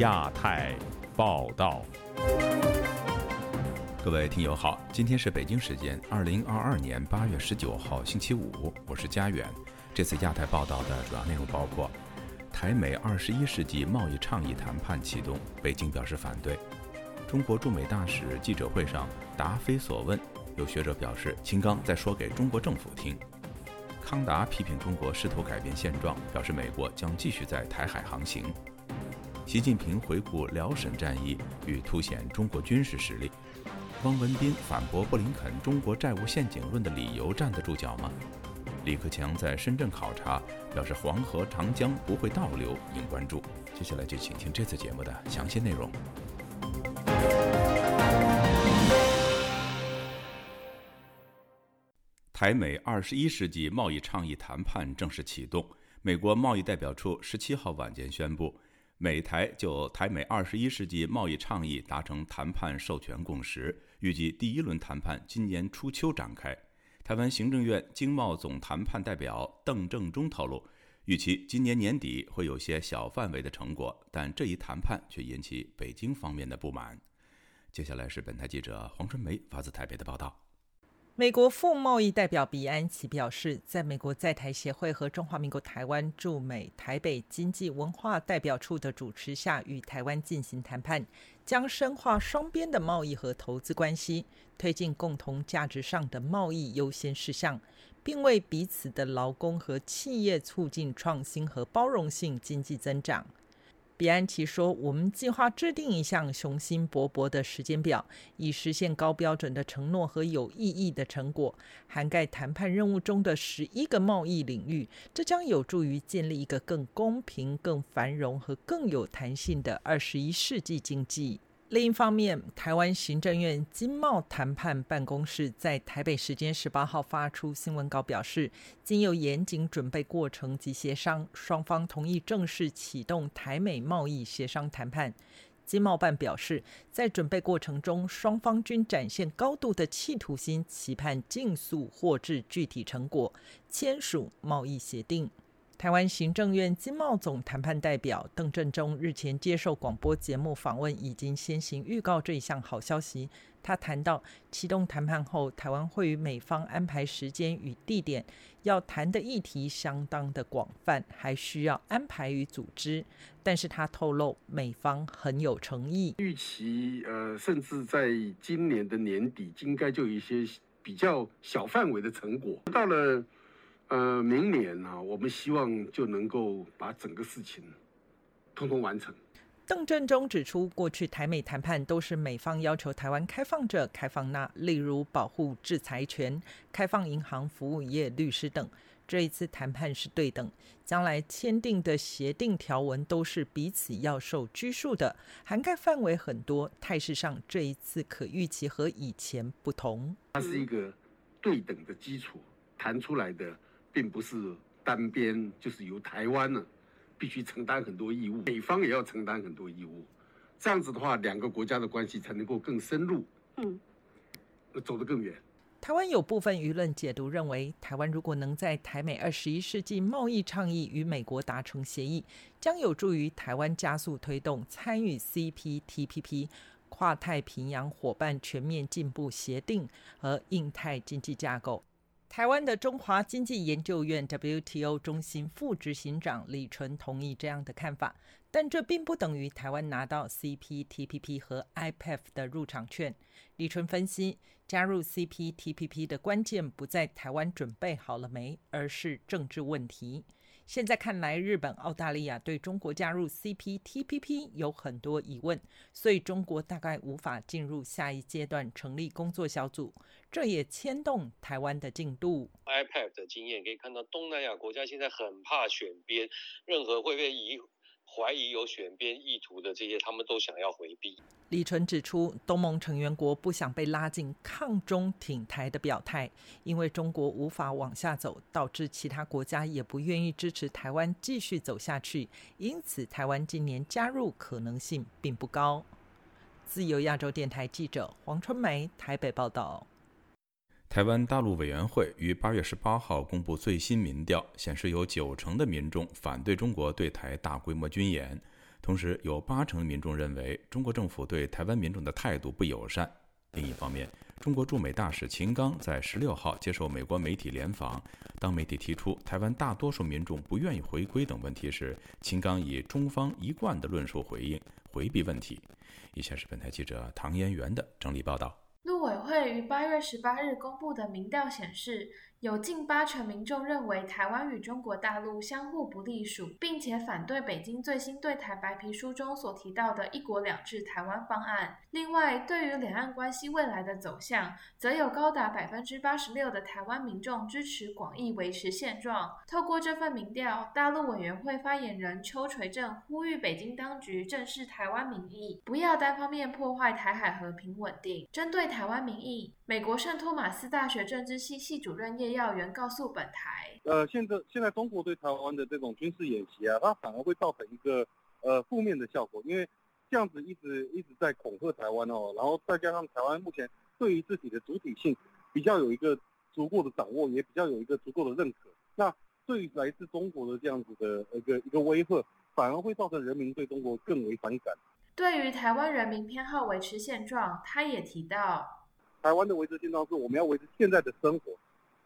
亚太报道。各位听友好，今天是北京时间二零二二年八月十九号星期五，我是佳远。这次亚太报道的主要内容包括：台美二十一世纪贸易倡议谈判启动，北京表示反对；中国驻美大使记者会上答非所问，有学者表示秦刚在说给中国政府听；康达批评中国试图改变现状，表示美国将继续在台海航行；习近平回顾辽沈战役与凸显中国军事实力。汪文斌反驳布林肯“中国债务陷阱论”的理由站得住脚吗？李克强在深圳考察，表示黄河、长江不会倒流，应关注。接下来就请听这次节目的详细内容。台美二十一世纪贸易倡议谈判正式启动，美国贸易代表处十七号晚间宣布。美台就台美二十一世纪贸易倡议达成谈判授权共识，预计第一轮谈判今年初秋展开。台湾行政院经贸总谈判代表邓正中透露，预期今年年底会有些小范围的成果，但这一谈判却引起北京方面的不满。接下来是本台记者黄春梅发自台北的报道。美国副贸易代表比安奇表示，在美国在台协会和中华民国台湾驻美台北经济文化代表处的主持下，与台湾进行谈判，将深化双边的贸易和投资关系，推进共同价值上的贸易优先事项，并为彼此的劳工和企业促进创新和包容性经济增长。比安奇说：“我们计划制定一项雄心勃勃的时间表，以实现高标准的承诺和有意义的成果，涵盖谈判任务中的十一个贸易领域。这将有助于建立一个更公平、更繁荣和更有弹性的二十一世纪经济。”另一方面，台湾行政院经贸谈判办公室在台北时间十八号发出新闻稿，表示经由严谨准备过程及协商，双方同意正式启动台美贸易协商谈判。经贸办表示，在准备过程中，双方均展现高度的企图心，期盼尽速获致具体成果，签署贸易协定。台湾行政院经贸总谈判代表邓振中日前接受广播节目访问，已经先行预告这一项好消息。他谈到，启动谈判后，台湾会与美方安排时间与地点，要谈的议题相当的广泛，还需要安排与组织。但是他透露，美方很有诚意，预期呃，甚至在今年的年底，应该就有一些比较小范围的成果。到了。呃，明年呢，我们希望就能够把整个事情通通完成。邓振中指出，过去台美谈判都是美方要求台湾开放这、开放那，例如保护制裁权、开放银行服务业、律师等。这一次谈判是对等，将来签订的协定条文都是彼此要受拘束的，涵盖范围很多。态势上，这一次可预期和以前不同。它是一个对等的基础谈出来的。并不是单边，就是由台湾呢，必须承担很多义务，美方也要承担很多义务，这样子的话，两个国家的关系才能够更深入，嗯，走得更远。台湾有部分舆论解读认为，台湾如果能在台美二十一世纪贸易倡议与美国达成协议，将有助于台湾加速推动参与 CPTPP 跨太平洋伙伴全面进步协定和印太经济架构。台湾的中华经济研究院 WTO 中心副执行长李纯同意这样的看法，但这并不等于台湾拿到 CPTPP 和 IPF 的入场券。李纯分析，加入 CPTPP 的关键不在台湾准备好了没，而是政治问题。现在看来，日本、澳大利亚对中国加入 CPTPP 有很多疑问，所以中国大概无法进入下一阶段成立工作小组，这也牵动台湾的进度。iPad 的经验可以看到，东南亚国家现在很怕选边，任何会被移。怀疑有选边意图的这些，他们都想要回避。李纯指出，东盟成员国不想被拉进抗中挺台的表态，因为中国无法往下走，导致其他国家也不愿意支持台湾继续走下去，因此台湾今年加入可能性并不高。自由亚洲电台记者黄春梅台北报道。台湾大陆委员会于八月十八号公布最新民调，显示有九成的民众反对中国对台大规模军演。同时，有八成民众认为中国政府对台湾民众的态度不友善。另一方面，中国驻美大使秦刚在十六号接受美国媒体联访，当媒体提出台湾大多数民众不愿意回归等问题时，秦刚以中方一贯的论述回应，回避问题。以下是本台记者唐嫣媛的整理报道。委会于八月十八日公布的民调显示。有近八成民众认为台湾与中国大陆相互不隶属，并且反对北京最新对台白皮书中所提到的一国两制台湾方案。另外，对于两岸关系未来的走向，则有高达百分之八十六的台湾民众支持广义维持现状。透过这份民调，大陆委员会发言人邱垂正呼吁北京当局正视台湾民意，不要单方面破坏台海和平稳定。针对台湾民意，美国圣托马斯大学政治系系主任叶。耀元告诉本台，呃，现在现在中国对台湾的这种军事演习啊，它反而会造成一个呃负面的效果，因为这样子一直一直在恐吓台湾哦，然后再加上台湾目前对于自己的主体性比较有一个足够的掌握，也比较有一个足够的认可，那对于来自中国的这样子的一个一个威吓，反而会造成人民对中国更为反感。对于台湾人民偏好维持现状，他也提到，台湾的维持现状是我们要维持现在的生活。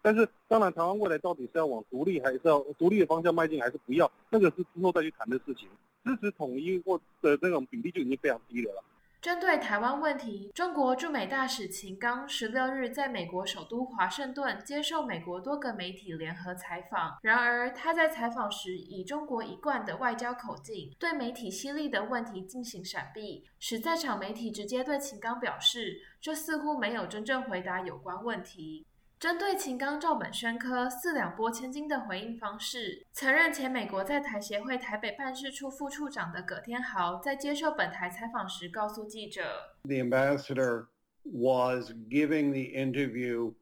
但是，当然，台湾未来到底是要往独立，还是要独立的方向迈进，还是不要，那个是之后再去谈的事情。支持统一或的这种比例就已经非常低了。针对台湾问题，中国驻美大使秦刚十六日在美国首都华盛顿接受美国多个媒体联合采访。然而，他在采访时以中国一贯的外交口径，对媒体犀利的问题进行闪避，使在场媒体直接对秦刚表示，这似乎没有真正回答有关问题。针对秦刚照本宣科、四两拨千斤的回应方式，曾任前美国在台协会台北办事处副处长的葛天豪在接受本台采访时告诉记者：“The ambassador was giving the interview,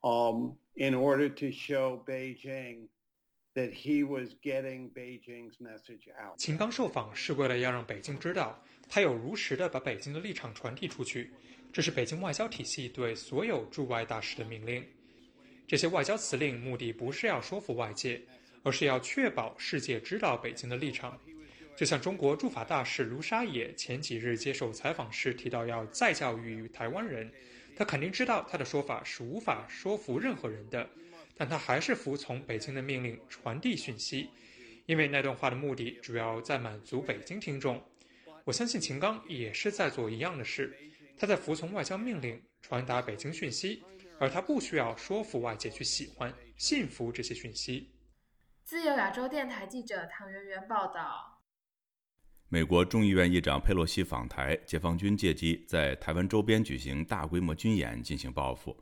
um, in order to show Beijing that he was getting Beijing's message out。”秦刚受访是为了要让北京知道，他有如实的把北京的立场传递出去。这是北京外交体系对所有驻外大使的命令。这些外交辞令目的不是要说服外界，而是要确保世界知道北京的立场。就像中国驻法大使卢沙野前几日接受采访时提到，要再教育台湾人，他肯定知道他的说法是无法说服任何人的，但他还是服从北京的命令传递讯息，因为那段话的目的主要在满足北京听众。我相信秦刚也是在做一样的事。他在服从外交命令，传达北京讯息，而他不需要说服外界去喜欢、信服这些讯息。自由亚洲电台记者唐媛媛报道：美国众议院议长佩洛西访台，解放军借机在台湾周边举行大规模军演进行报复。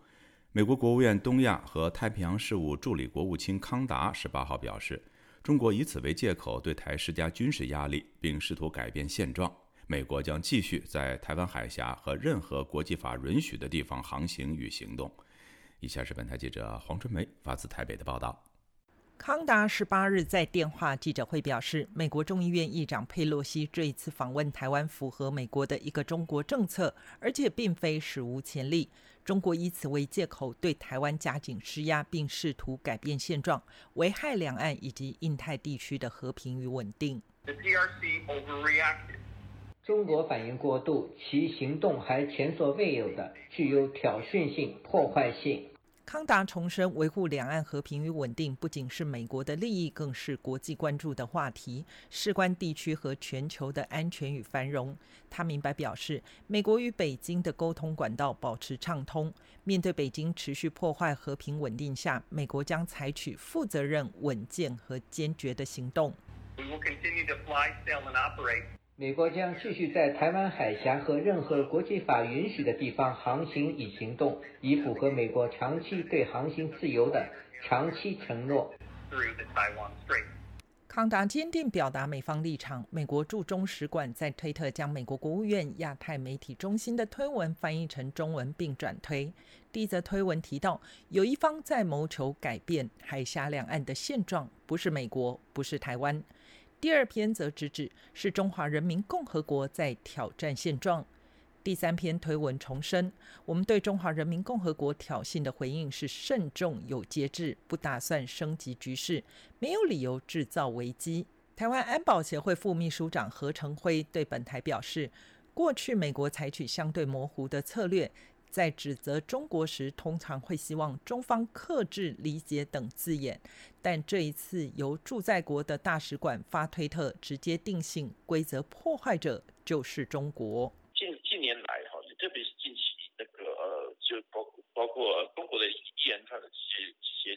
美国国务院东亚和太平洋事务助理国务卿康达十八号表示，中国以此为借口对台施加军事压力，并试图改变现状。美国将继续在台湾海峡和任何国际法允许的地方航行与行动。以下是本台记者黄春梅发自台北的报道。康达十八日在电话记者会表示，美国众议院议长佩洛西这一次访问台湾符合美国的一个中国政策，而且并非史无前例。中国以此为借口对台湾加紧施压，并试图改变现状，危害两岸以及印太地区的和平与稳定。中国反应过度，其行动还前所未有的具有挑衅性、破坏性。康达重申，维护两岸和平与稳定不仅是美国的利益，更是国际关注的话题，事关地区和全球的安全与繁荣。他明白表示，美国与北京的沟通管道保持畅通。面对北京持续破坏和平稳定下，美国将采取负责任、稳健和坚决的行动。美国将继续在台湾海峡和任何国际法允许的地方航行与行动，以符合美国长期对航行自由的长期承诺。康达坚定表达美方立场。美国驻中使馆在推特将美国国务院亚太媒体中心的推文翻译成中文并转推。第一则推文提到，有一方在谋求改变海峡两岸的现状，不是美国，不是台湾。第二篇则直指是中华人民共和国在挑战现状。第三篇推文重申，我们对中华人民共和国挑衅的回应是慎重有节制，不打算升级局势，没有理由制造危机。台湾安保协会副秘书长何成辉对本台表示，过去美国采取相对模糊的策略。在指责中国时，通常会希望中方克制、理解等字眼，但这一次由驻在国的大使馆发推特，直接定性规则破坏者就是中国。近近年来，哈，特别是近期那个呃，就包包括中国的一连串的这些这些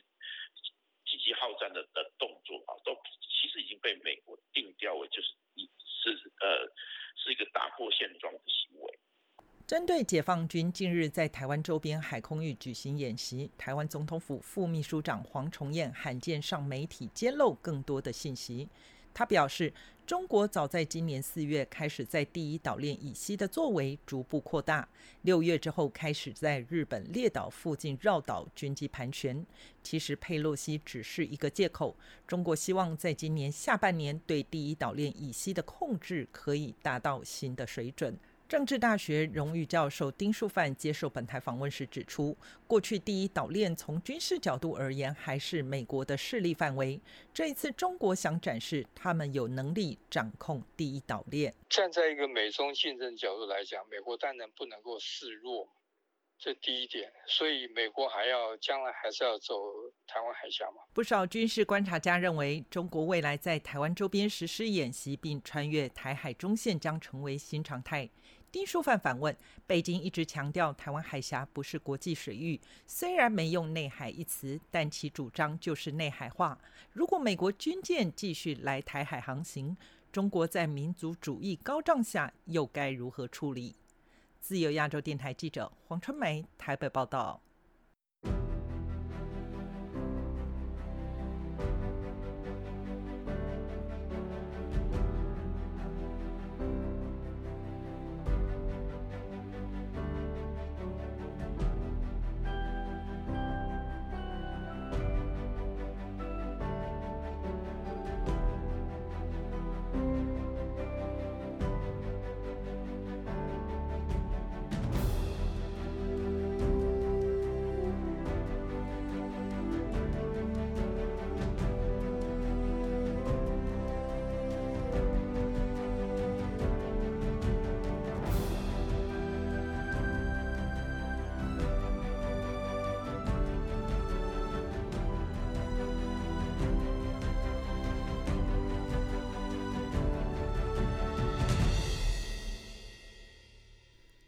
积极好战的的动作啊，都其实已经被美国定调为就是一是呃是一个打破现状的行为。针对解放军近日在台湾周边海空域举行演习，台湾总统府副秘书长黄崇彦罕见上媒体揭露更多的信息。他表示，中国早在今年四月开始在第一岛链以西的作为逐步扩大，六月之后开始在日本列岛附近绕岛军机盘旋。其实佩洛西只是一个借口，中国希望在今年下半年对第一岛链以西的控制可以达到新的水准。政治大学荣誉教授丁树范接受本台访问时指出，过去第一岛链从军事角度而言还是美国的势力范围。这一次，中国想展示他们有能力掌控第一岛链。站在一个美中竞争角度来讲，美国当然不能够示弱，这第一点。所以，美国还要将来还是要走台湾海峡嘛？不少军事观察家认为，中国未来在台湾周边实施演习并穿越台海中线将成为新常态。丁书范反问：北京一直强调台湾海峡不是国际水域，虽然没用“内海”一词，但其主张就是内海化。如果美国军舰继续来台海航行，中国在民族主义高涨下又该如何处理？自由亚洲电台记者黄春梅台北报道。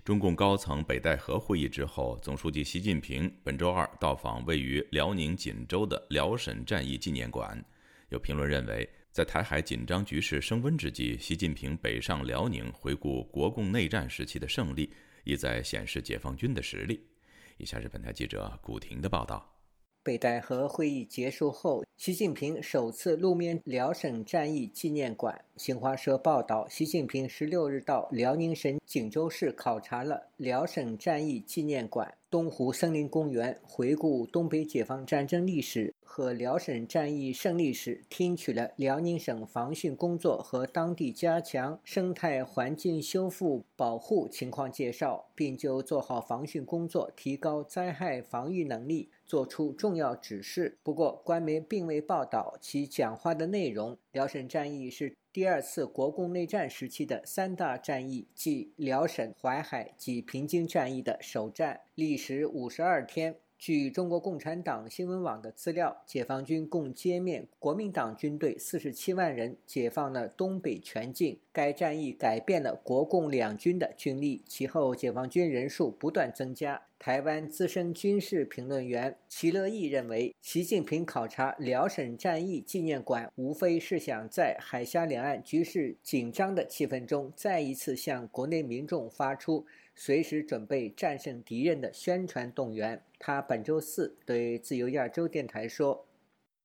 中共高层北戴河会议之后，总书记习近平本周二到访位于辽宁锦州的辽沈战役纪念馆。有评论认为，在台海紧张局势升温之际，习近平北上辽宁回顾国共内战时期的胜利，意在显示解放军的实力。以下是本台记者古婷的报道。北戴河会议结束后，习近平首次露面辽沈战役纪念馆。新华社报道，习近平十六日到辽宁省锦州市考察了辽沈战役纪念馆、东湖森林公园，回顾东北解放战争历史和辽沈战役胜利史，听取了辽宁省防汛工作和当地加强生态环境修复保护情况介绍，并就做好防汛工作、提高灾害防御能力作出重要指示。不过，官媒并未报道其讲话的内容。辽沈战役是。第二次国共内战时期的三大战役，即辽沈、淮海及平津战役的首战，历时五十二天。据中国共产党新闻网的资料，解放军共歼灭国民党军队四十七万人，解放了东北全境。该战役改变了国共两军的军力，其后解放军人数不断增加。台湾资深军事评论员齐乐毅认为，习近平考察辽沈战役纪念馆，无非是想在海峡两岸局势紧张的气氛中，再一次向国内民众发出。随时准备战胜敌人的宣传动员。他本周四对自由亚洲电台说：“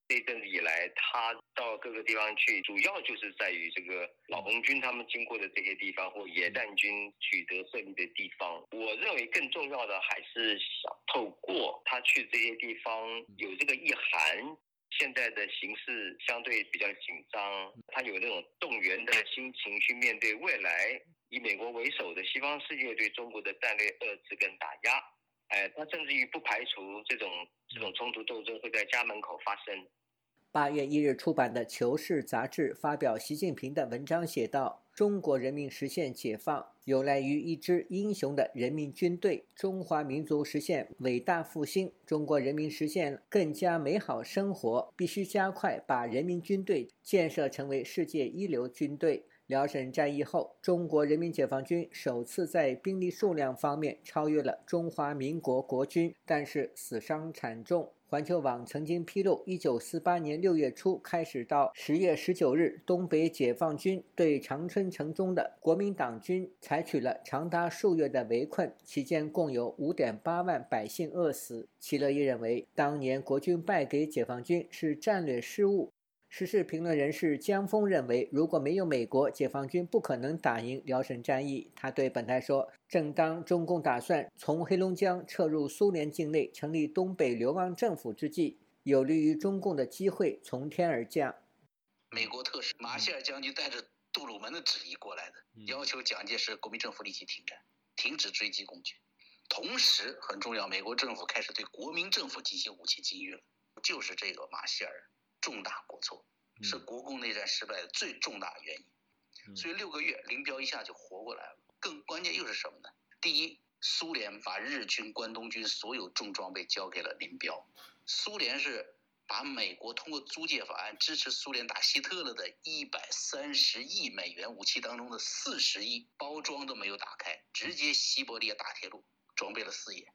这阵子以来，他到各个地方去，主要就是在于这个老红军他们经过的这些地方，或野战军取得胜利的地方。我认为更重要的还是想透过他去这些地方，有这个意涵。现在的形势相对比较紧张，他有那种动员的心情去面对未来。”以美国为首的西方世界对中国的战略遏制跟打压，哎，他甚至于不排除这种这种冲突斗争会在家门口发生。八月一日出版的《求是》杂志发表习近平的文章，写道：“中国人民实现解放，有赖于一支英雄的人民军队。中华民族实现伟大复兴，中国人民实现更加美好生活，必须加快把人民军队建设成为世界一流军队。”辽沈战役后，中国人民解放军首次在兵力数量方面超越了中华民国国军，但是死伤惨重。环球网曾经披露，一九四八年六月初开始到十月十九日，东北解放军对长春城中的国民党军采取了长达数月的围困，期间共有五点八万百姓饿死。齐乐毅认为，当年国军败给解放军是战略失误。时事评论人士江峰认为，如果没有美国，解放军不可能打赢辽沈战役。他对本台说：“正当中共打算从黑龙江撤入苏联境内，成立东北流亡政府之际，有利于中共的机会从天而降。美国特使马歇尔将军带着杜鲁门的旨意过来的，要求蒋介石国民政府立即停战，停止追击共军。同时，很重要，美国政府开始对国民政府进行武器禁运了，就是这个马歇尔。”重大过错是国共内战失败的最重大原因，所以六个月林彪一下就活过来了。更关键又是什么呢？第一，苏联把日军关东军所有重装备交给了林彪，苏联是把美国通过租借法案支持苏联打希特勒的一百三十亿美元武器当中的四十亿包装都没有打开，直接西伯利亚大铁路装备了四野。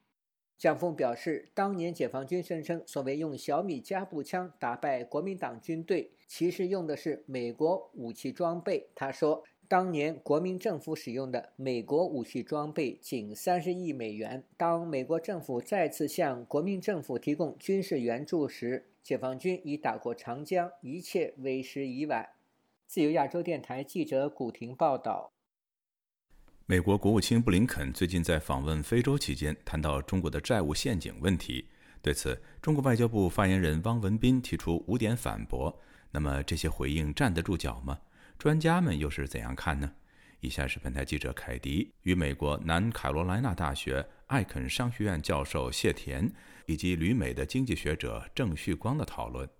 蒋峰表示，当年解放军声称所谓用小米加步枪打败国民党军队，其实用的是美国武器装备。他说，当年国民政府使用的美国武器装备仅三十亿美元。当美国政府再次向国民政府提供军事援助时，解放军已打过长江，一切为时已晚。自由亚洲电台记者古婷报道。美国国务卿布林肯最近在访问非洲期间谈到中国的债务陷阱问题，对此，中国外交部发言人汪文斌提出五点反驳。那么这些回应站得住脚吗？专家们又是怎样看呢？以下是本台记者凯迪与美国南卡罗来纳大学艾肯商学院教授谢田以及旅美的经济学者郑旭光的讨论。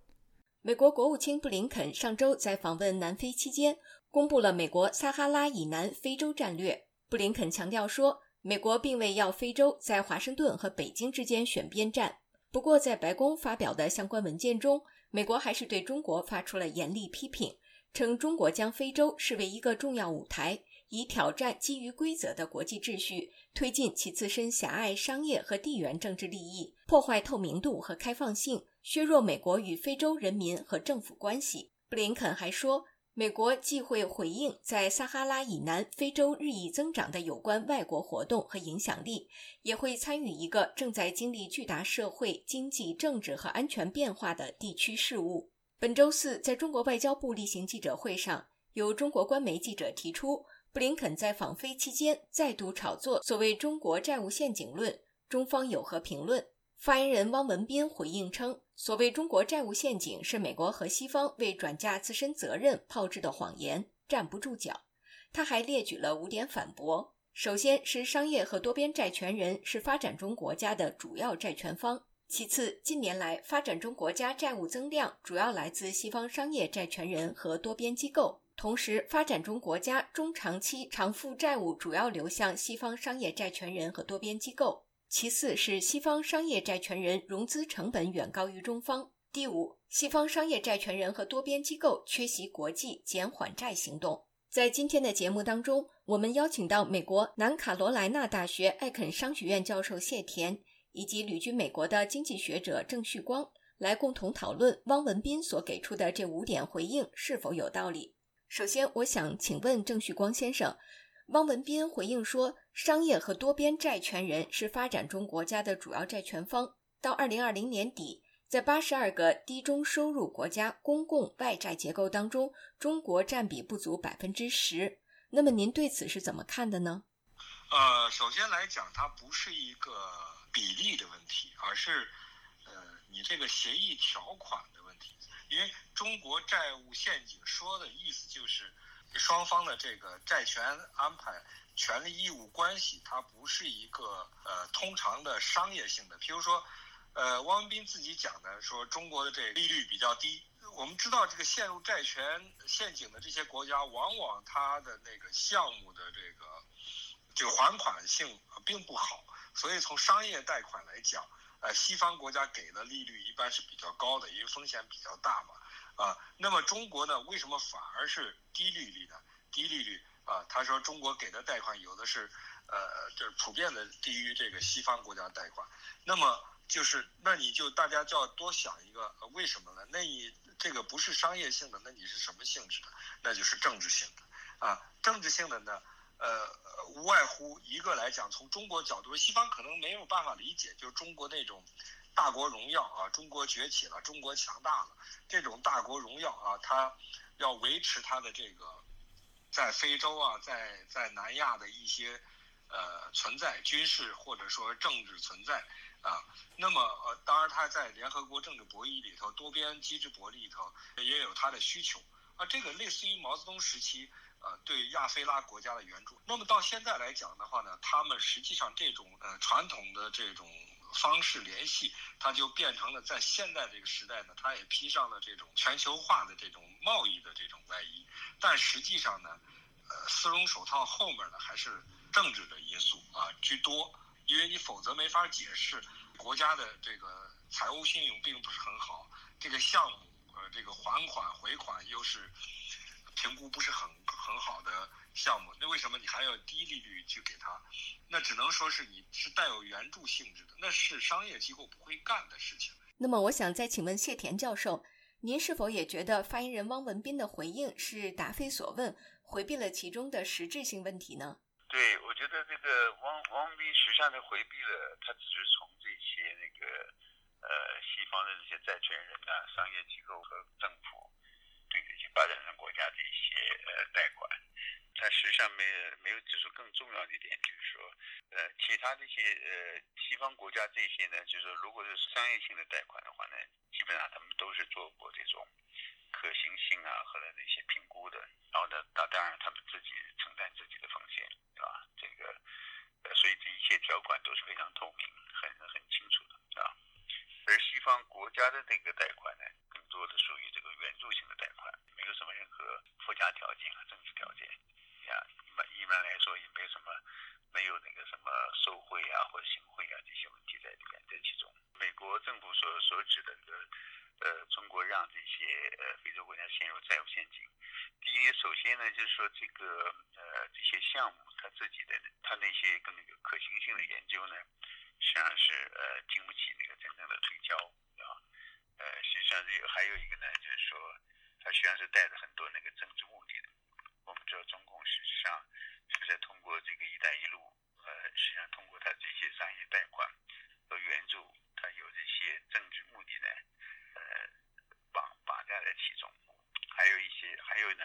美国国务卿布林肯上周在访问南非期间，公布了美国撒哈拉以南非洲战略。布林肯强调说，美国并未要非洲在华盛顿和北京之间选边站。不过，在白宫发表的相关文件中，美国还是对中国发出了严厉批评，称中国将非洲视为一个重要舞台，以挑战基于规则的国际秩序，推进其自身狭隘商业和地缘政治利益，破坏透明度和开放性，削弱美国与非洲人民和政府关系。布林肯还说。美国既会回应在撒哈拉以南非洲日益增长的有关外国活动和影响力，也会参与一个正在经历巨大社会、经济、政治和安全变化的地区事务。本周四，在中国外交部例行记者会上，有中国官媒记者提出，布林肯在访非期间再度炒作所谓“中国债务陷阱论”，中方有何评论？发言人汪文斌回应称，所谓中国债务陷阱是美国和西方为转嫁自身责任炮制的谎言，站不住脚。他还列举了五点反驳：首先是商业和多边债权人是发展中国家的主要债权方；其次，近年来发展中国家债务增量主要来自西方商业债权人和多边机构，同时发展中国家中长期偿付债务主要流向西方商业债权人和多边机构。其次是西方商业债权人融资成本远高于中方。第五，西方商业债权人和多边机构缺席国际减缓债行动。在今天的节目当中，我们邀请到美国南卡罗来纳大学艾肯商学院教授谢田，以及旅居美国的经济学者郑旭光，来共同讨论汪文斌所给出的这五点回应是否有道理。首先，我想请问郑旭光先生。汪文斌回应说：“商业和多边债权人是发展中国家的主要债权方。到二零二零年底，在八十二个低中收入国家公共外债结构当中，中国占比不足百分之十。那么您对此是怎么看的呢？”呃，首先来讲，它不是一个比例的问题，而是呃你这个协议条款的问题。因为中国债务陷阱说的意思就是。双方的这个债权安排、权利义务关系，它不是一个呃通常的商业性的。譬如说，呃，汪文斌自己讲的说，中国的这利率比较低，我们知道，这个陷入债权陷阱的这些国家，往往它的那个项目的这个这个还款性并不好，所以从商业贷款来讲，呃，西方国家给的利率一般是比较高的，因为风险比较大嘛，啊，那么中国呢，为什么反而是低利率呢？低利率啊，他说中国给的贷款有的是，呃，就是普遍的低于这个西方国家贷款，那么就是那你就大家就要多想一个为什么呢？那你这个不是商业性的，那你是什么性质的？那就是政治性的，啊，政治性的呢，呃，无外乎一个来讲，从中国角度，西方可能没有办法理解，就是中国那种大国荣耀啊，中国崛起了，中国强大了，这种大国荣耀啊，它要维持它的这个在非洲啊，在在南亚的一些呃存在，军事或者说政治存在。啊，那么呃，当然它在联合国政治博弈里头，多边机制博弈里头也有它的需求啊。这个类似于毛泽东时期呃对亚非拉国家的援助。那么到现在来讲的话呢，他们实际上这种呃传统的这种方式联系，它就变成了在现在这个时代呢，它也披上了这种全球化的这种贸易的这种外衣。但实际上呢，呃，丝绒手套后面呢还是政治的因素啊居多。因为你否则没法解释国家的这个财务信用并不是很好，这个项目呃这个还款回款又是评估不是很很好的项目，那为什么你还要低利率去给他？那只能说是你是带有援助性质的，那是商业机构不会干的事情。那么我想再请问谢田教授，您是否也觉得发言人汪文斌的回应是答非所问，回避了其中的实质性问题呢？对，我觉得这个汪汪斌实际上他回避了，他只是从这些那个呃西方的这些债权人啊、商业机构和政府对这些发展中国家的一些呃贷款，但实际上没没有指出更重要的一点，就是说呃其他这些呃西方国家这些呢，就是说如果是商业性的贷款的话呢，基本上他们都是做过这种可行性啊和那些评估的，然后呢，那当然他们自己承担自己的风险。啊，这个，呃，所以这一切条款都是非常透明、很很清楚的啊。而西方国家的这个贷款呢，更多的属于这个援助性的贷款，没有什么任何附加条件和政治条件。呀，一般一般来说也没什么，没有那个什么受贿啊或者行贿啊这些问题在里面在其中。美国政府所所指的这个，呃，中国让这些呃非洲国家陷入债务陷阱。第一，首先呢，就是说这个呃这些项目。他自己的他那些跟那个可行性的研究呢，实际上是呃经不起那个真正的推敲啊，呃实际上这个还有一个呢，就是说他实际上是带着很多那个政治目的的。我们知道中共实际上是在通过这个“一带一路”，呃实际上通过它这些商业贷款和援助，他有这些政治目的呢，呃绑绑架在其中。还有一些还有呢，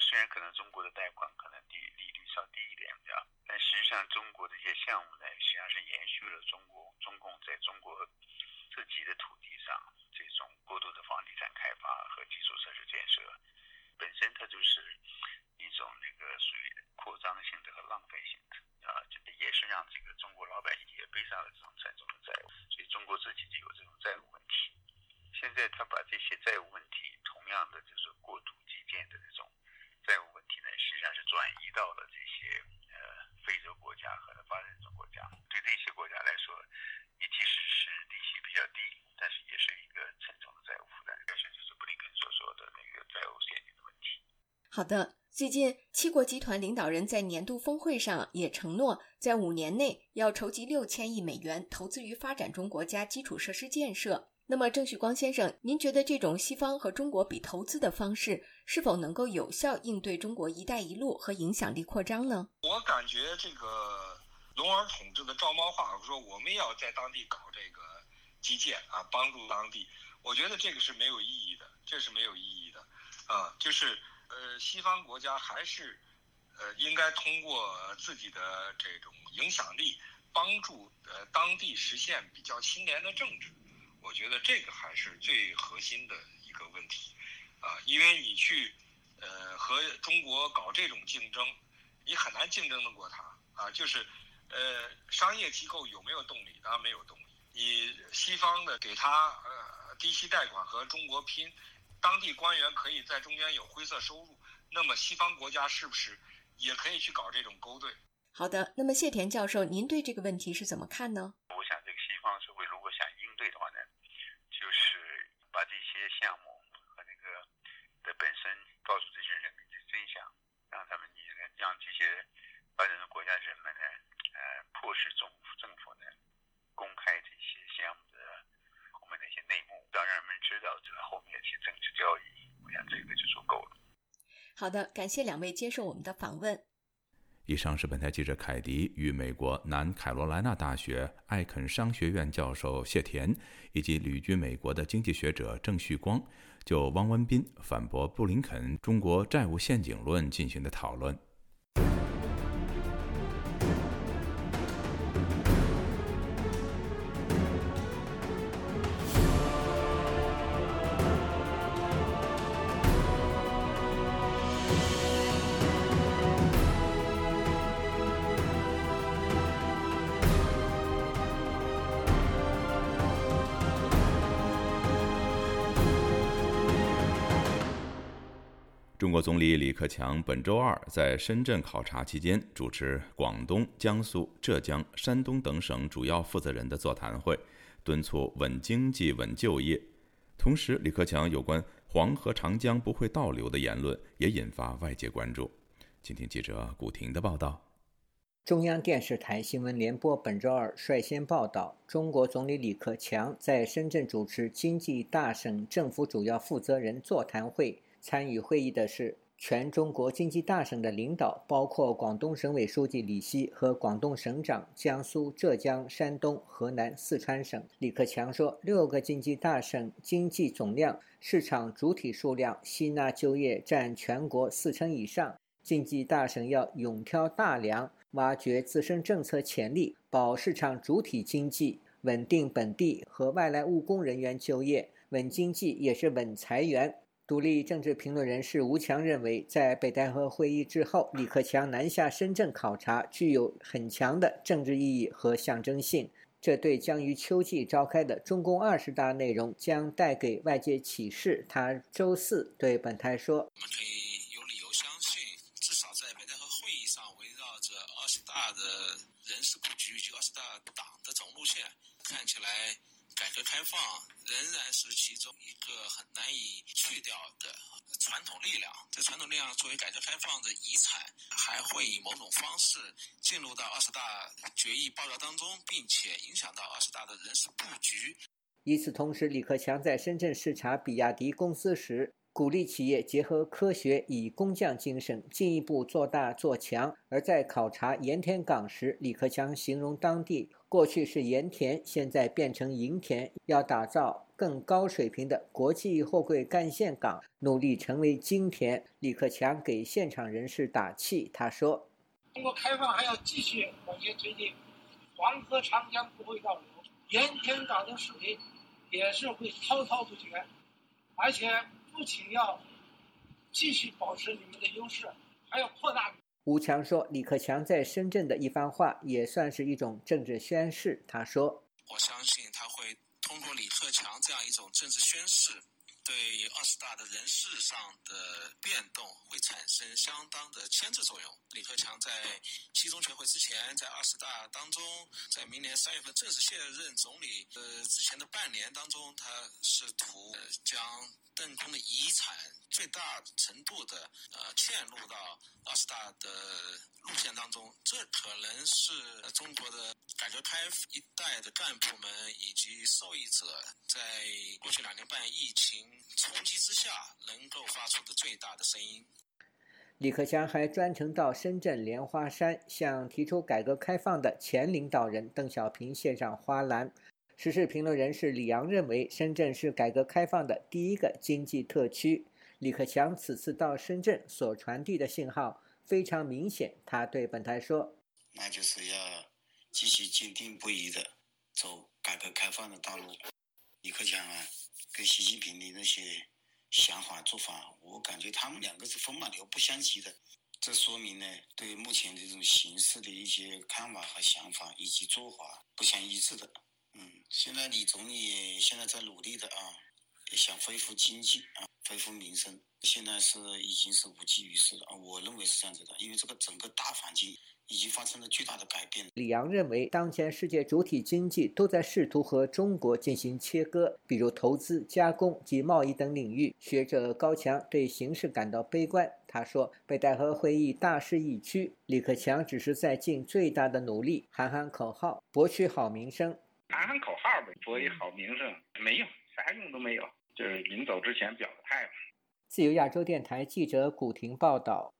虽然可能中国的贷款可能低利率。要低一点，对吧？但实际上，中国这些项目呢，实际上是延续了中国中共在中国自己的土地上这种过度的房地产开发和基础设施建设，本身它就是一种那个属于扩张性的和浪费性的啊，这也是让这个中国老百姓也背上了这种沉重的债务，所以中国自己就有这种债务问题。现在他把这些债务问题，同样的就是过度基建的这种债务问题呢，实际上是转移到了这。些呃非洲国家和发展中国家，对这些国家来说，你即使是利息比较低，但是也是一个沉重的债务负担。这就是布林肯所说的那个债务陷阱的问题。好的，最近七国集团领导人在年度峰会上也承诺，在五年内要筹集六千亿美元投资于发展中国家基础设施建设。那么，郑旭光先生，您觉得这种西方和中国比投资的方式，是否能够有效应对中国“一带一路”和影响力扩张呢？我感觉这个龙儿统治的照猫画，说我们要在当地搞这个基建啊，帮助当地，我觉得这个是没有意义的，这是没有意义的啊。就是西方国家还是呃应该通过自己的这种影响力，帮助呃当地实现比较清廉的政治。我觉得这个还是最核心的一个问题，啊，因为你去，呃，和中国搞这种竞争，你很难竞争得过他，啊，就是，呃，商业机构有没有动力？当然没有动力。你西方的给他呃低息贷款和中国拼，当地官员可以在中间有灰色收入，那么西方国家是不是也可以去搞这种勾兑？好的，那么谢田教授，您对这个问题是怎么看呢？我想，这个西方社会如果想应对的话呢，就是把这些项目和那个的本身告诉这些人民的真相，让他们也让这些发展中国家人们呢，呃，迫使政府政府呢公开这些项目的后面那些内幕，让人们知道这后面一些政治交易。我想这个就足够了。好的，感谢两位接受我们的访问。以上是本台记者凯迪与美国南卡罗来纳大学艾肯商学院教授谢田，以及旅居美国的经济学者郑旭光，就汪文斌反驳布林肯“中国债务陷阱论”进行的讨论。国总理李克强本周二在深圳考察期间，主持广东、江苏、浙江、山东等省主要负责人的座谈会，敦促稳经济、稳就业。同时，李克强有关黄河、长江不会倒流的言论也引发外界关注。请听记者古婷的报道。中央电视台新闻联播本周二率先报道，中国总理李克强在深圳主持经济大省政府主要负责人座谈会。参与会议的是全中国经济大省的领导，包括广东省委书记李希和广东省长、江苏、浙江、山东、河南、四川省。李克强说，六个经济大省经济总量、市场主体数量、吸纳就业占全国四成以上。经济大省要勇挑大梁，挖掘自身政策潜力，保市场主体经济，稳定本地和外来务工人员就业，稳经济也是稳裁员。独立政治评论人士吴强认为，在北戴河会议之后，李克强南下深圳考察具有很强的政治意义和象征性。这对将于秋季召开的中共二十大内容将带给外界启示。他周四对本台说：“我们可以有理由相信，至少在北戴河会议上，围绕着二十大的人事布局以及二十大党的总路线，看起来。”改革开放仍然是其中一个很难以去掉的传统力量。这传统力量作为改革开放的遗产，还会以某种方式进入到二十大决议报告当中，并且影响到二十大的人事布局。与此同时，李克强在深圳视察比亚迪公司时，鼓励企业结合科学，与工匠精神进一步做大做强。而在考察盐田港时，李克强形容当地。过去是盐田，现在变成银田，要打造更高水平的国际货柜干线港，努力成为金田。李克强给现场人士打气，他说：“通过开放还要继续往前推进，黄河、长江不会倒流，盐田港的水也是会滔滔不绝，而且不仅要继续保持你们的优势，还要扩大。”吴强说：“李克强在深圳的一番话也算是一种政治宣誓。”他说：“我相信他会通过李克强这样一种政治宣誓。”对二十大的人事上的变动会产生相当的牵制作用。李克强在七中全会之前，在二十大当中，在明年三月份正式卸任总理呃之前的半年当中，他试图将邓公的遗产最大程度的呃嵌入到二十大的路线当中。这可能是中国的改革开放一代的干部们以及受益者在过去两年半疫情。冲击之下，能够发出的最大的声音。李克强还专程到深圳莲花山，向提出改革开放的前领导人邓小平献上花篮。时事评论人士李阳认为，深圳是改革开放的第一个经济特区。李克强此次到深圳所传递的信号非常明显，他对本台说：“那就是要继续坚定不移的走改革开放的道路。”李克强啊。跟习近平的那些想法做法，我感觉他们两个是风马牛不相及的。这说明呢，对目前这种形势的一些看法和想法以及做法不相一致的。现在李总理现在在努力的啊，想恢复经济啊，恢复民生。现在是已经是无济于事了啊！我认为是这样子的，因为这个整个大环境已经发生了巨大的改变。李阳认为，当前世界主体经济都在试图和中国进行切割，比如投资、加工及贸易等领域。学者高强对形势感到悲观。他说：“北戴河会议大势已去，李克强只是在尽最大的努力喊喊口号，博取好名声。喊喊口号呗，博一好名声，没用，啥用都没有。就是临走之前表个态嘛。”自由亚洲电台记者古婷报道：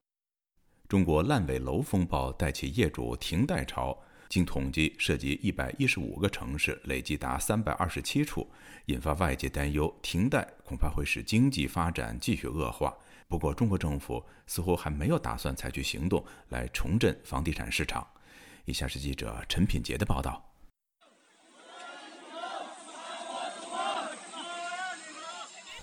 中国烂尾楼风暴带起业主停贷潮，经统计涉及一百一十五个城市，累计达三百二十七处，引发外界担忧，停贷恐怕会使经济发展继续恶化。不过，中国政府似乎还没有打算采取行动来重振房地产市场。以下是记者陈品杰的报道。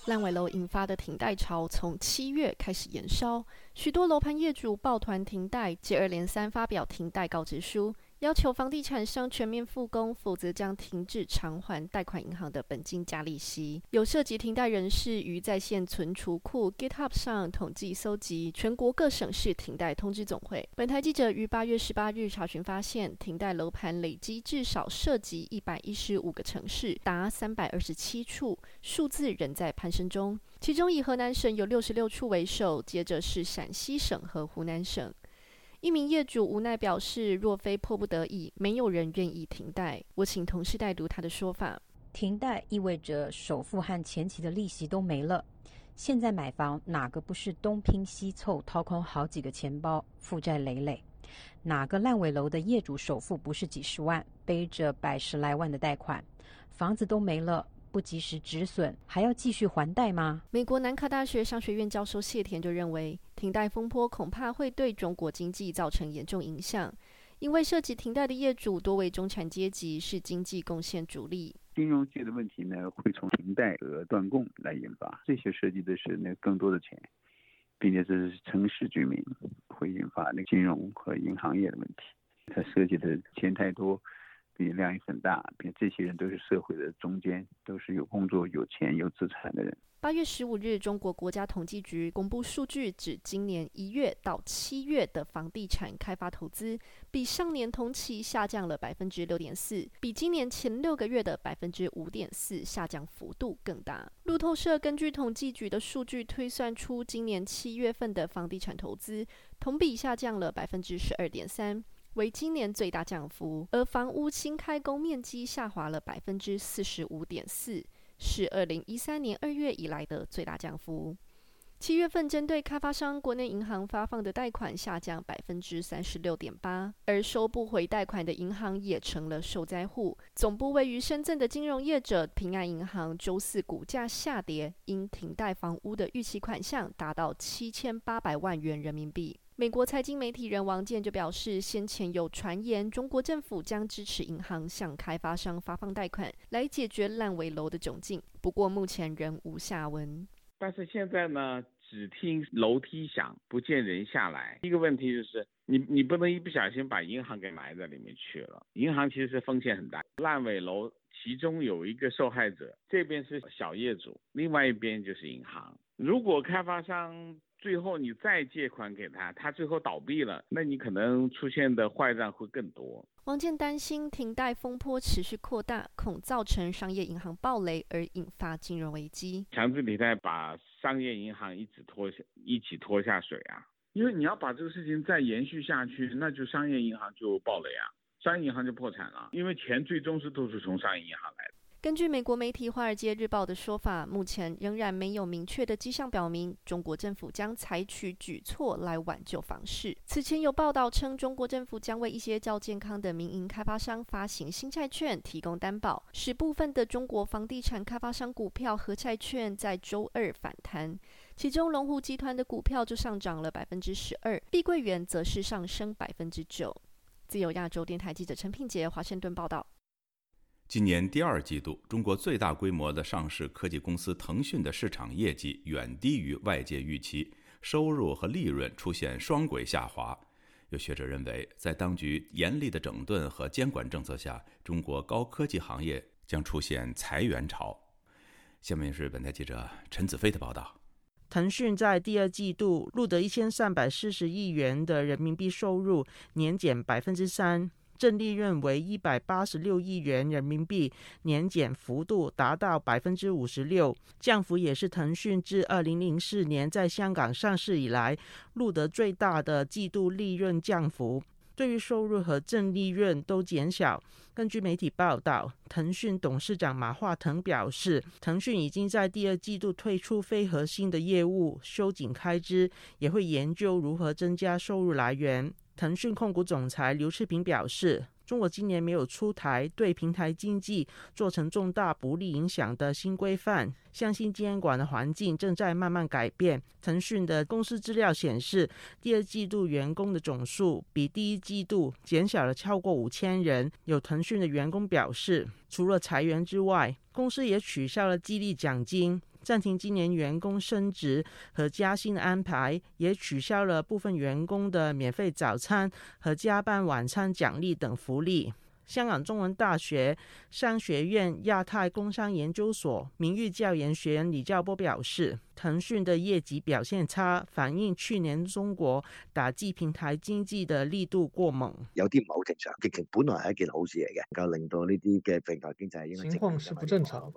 烂尾楼引发的停贷潮从七月开始延烧，许多楼盘业主抱团停贷，接二连三发表停贷告知书。要求房地产商全面复工，否则将停止偿还贷款银行的本金加利息。有涉及停贷人士于在线存储库 GitHub 上统计搜集全国各省市停贷通知总会。本台记者于八月十八日查询发现，停贷楼盘累积至少涉及一百一十五个城市，达三百二十七处，数字仍在攀升中。其中以河南省有六十六处为首，接着是陕西省和湖南省。一名业主无奈表示：“若非迫不得已，没有人愿意停贷。”我请同事代读他的说法：“停贷意味着首付和前期的利息都没了。现在买房哪个不是东拼西凑，掏空好几个钱包，负债累累？哪个烂尾楼的业主首付不是几十万，背着百十来万的贷款，房子都没了？”不及时止损，还要继续还贷吗？美国南卡大学商学院教授谢田就认为，停贷风波恐怕会对中国经济造成严重影响，因为涉及停贷的业主多为中产阶级，是经济贡献主力。金融界的问题呢，会从停贷和断供来引发，这些涉及的是那更多的钱，并且这是城市居民，会引发那金融和银行业的问题，它涉及的钱太多。比量也很大，并这些人都是社会的中间，都是有工作、有钱、有资产的人。八月十五日，中国国家统计局公布数据，指今年一月到七月的房地产开发投资比上年同期下降了百分之六点四，比今年前六个月的百分之五点四下降幅度更大。路透社根据统计局的数据推算出，今年七月份的房地产投资同比下降了百分之十二点三。为今年最大降幅，而房屋新开工面积下滑了百分之四十五点四，是二零一三年二月以来的最大降幅。七月份针对开发商国内银行发放的贷款下降百分之三十六点八，而收不回贷款的银行也成了受灾户。总部位于深圳的金融业者平安银行周四股价下跌，因停贷房屋的逾期款项达到七千八百万元人民币。美国财经媒体人王健就表示，先前有传言中国政府将支持银行向开发商发放贷款，来解决烂尾楼的窘境。不过目前仍无下文。但是现在呢，只听楼梯响，不见人下来。一个问题就是，你你不能一不小心把银行给埋在里面去了。银行其实风险很大。烂尾楼其中有一个受害者，这边是小业主，另外一边就是银行。如果开发商最后你再借款给他，他最后倒闭了，那你可能出现的坏账会更多。王健担心停贷风波持续扩大，恐造成商业银行暴雷而引发金融危机。强制理财把商业银行一直拖下，一起拖下水啊！因为你要把这个事情再延续下去，那就商业银行就暴雷啊，商业银行就破产了，因为钱最终是都是从商业银行来的。根据美国媒体《华尔街日报》的说法，目前仍然没有明确的迹象表明中国政府将采取举措来挽救房市。此前有报道称，中国政府将为一些较健康的民营开发商发行新债券，提供担保，使部分的中国房地产开发商股票和债券在周二反弹。其中，龙湖集团的股票就上涨了百分之十二，碧桂园则是上升百分之九。自由亚洲电台记者陈品杰华盛顿报道。今年第二季度，中国最大规模的上市科技公司腾讯的市场业绩远低于外界预期，收入和利润出现双轨下滑。有学者认为，在当局严厉的整顿和监管政策下，中国高科技行业将出现裁员潮。下面是本台记者陈子飞的报道。腾讯在第二季度录得一千三百四十亿元的人民币收入，年减百分之三。净利润为一百八十六亿元人民币，年减幅度达到百分之五十六，降幅也是腾讯自二零零四年在香港上市以来录得最大的季度利润降幅。对于收入和净利润都减小。根据媒体报道，腾讯董事长马化腾表示，腾讯已经在第二季度退出非核心的业务，收紧开支，也会研究如何增加收入来源。腾讯控股总裁刘炽平表示。中国今年没有出台对平台经济造成重大不利影响的新规范，相信监管的环境正在慢慢改变。腾讯的公司资料显示，第二季度员工的总数比第一季度减少了超过五千人。有腾讯的员工表示，除了裁员之外，公司也取消了激励奖金。暂停今年员工升职和加薪的安排，也取消了部分员工的免费早餐和加班晚餐奖励等福利。香港中文大学商学院亚太工商研究所名誉教研学员李教波表示，腾讯的业绩表现差，反映去年中国打击平台经济的力度过猛。有啲唔係好正常，疫情本來係一件好事嚟嘅，能夠令到呢啲嘅平台經濟情況是不正常。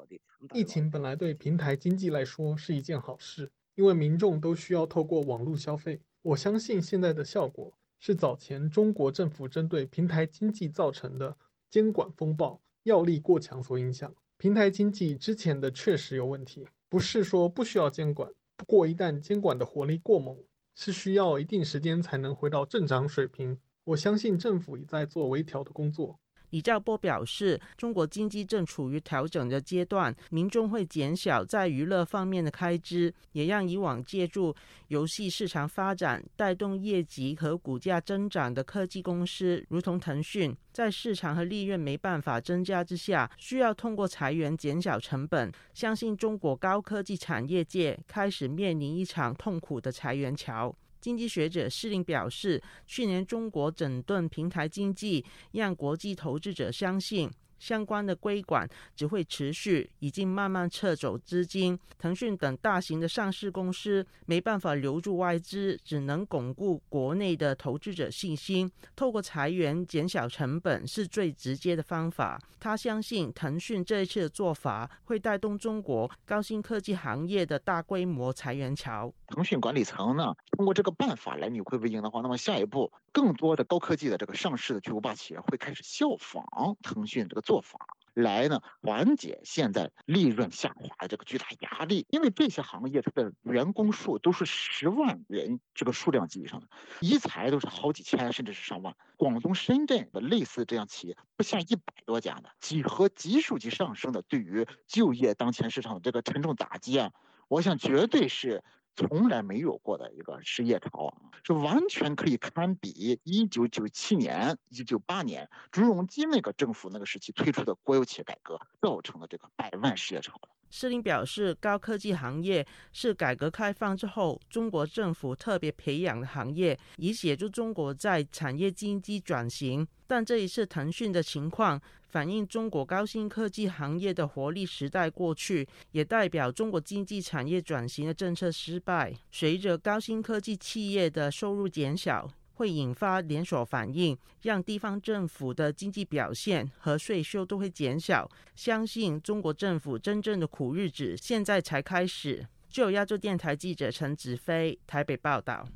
疫情本來對平台經濟來說是一件好事，因为民众都需要透过网络消费。我相信现在的效果。是早前中国政府针对平台经济造成的监管风暴药力过强所影响。平台经济之前的确实有问题，不是说不需要监管，不过一旦监管的活力过猛，是需要一定时间才能回到正常水平。我相信政府也在做微调的工作。李兆波表示，中国经济正处于调整的阶段，民众会减少在娱乐方面的开支，也让以往借助游戏市场发展带动业绩和股价增长的科技公司，如同腾讯，在市场和利润没办法增加之下，需要通过裁员减小成本。相信中国高科技产业界开始面临一场痛苦的裁员潮。经济学者施令表示，去年中国整顿平台经济，让国际投资者相信。相关的规管只会持续，已经慢慢撤走资金。腾讯等大型的上市公司没办法留住外资，只能巩固国内的投资者信心。透过裁员减小成本是最直接的方法。他相信腾讯这一次的做法会带动中国高新科技行业的大规模裁员潮。腾讯管理层呢，通过这个办法来扭亏为盈的话，那么下一步更多的高科技的这个上市的巨无霸企业会开始效仿腾讯这个。做法来呢，缓解现在利润下滑的这个巨大压力，因为这些行业它的员工数都是十万人这个数量级以上的，一裁都是好几千甚至是上万。广东深圳的类似这样企业不下一百多家的，几何级数级上升的，对于就业当前市场的这个沉重打击啊，我想绝对是。从来没有过的一个失业潮，是完全可以堪比一九九七年、一九九八年朱镕基那个政府那个时期推出的国有企业改革造成的这个百万失业潮。施令表示，高科技行业是改革开放之后中国政府特别培养的行业，以协助中国在产业经济转型。但这一次腾讯的情况，反映中国高新科技行业的活力时代过去，也代表中国经济产业转型的政策失败。随着高新科技企业的收入减少，会引发连锁反应，让地方政府的经济表现和税收都会减少。相信中国政府真正的苦日子现在才开始。就亚洲电台记者陈子飞台北报道。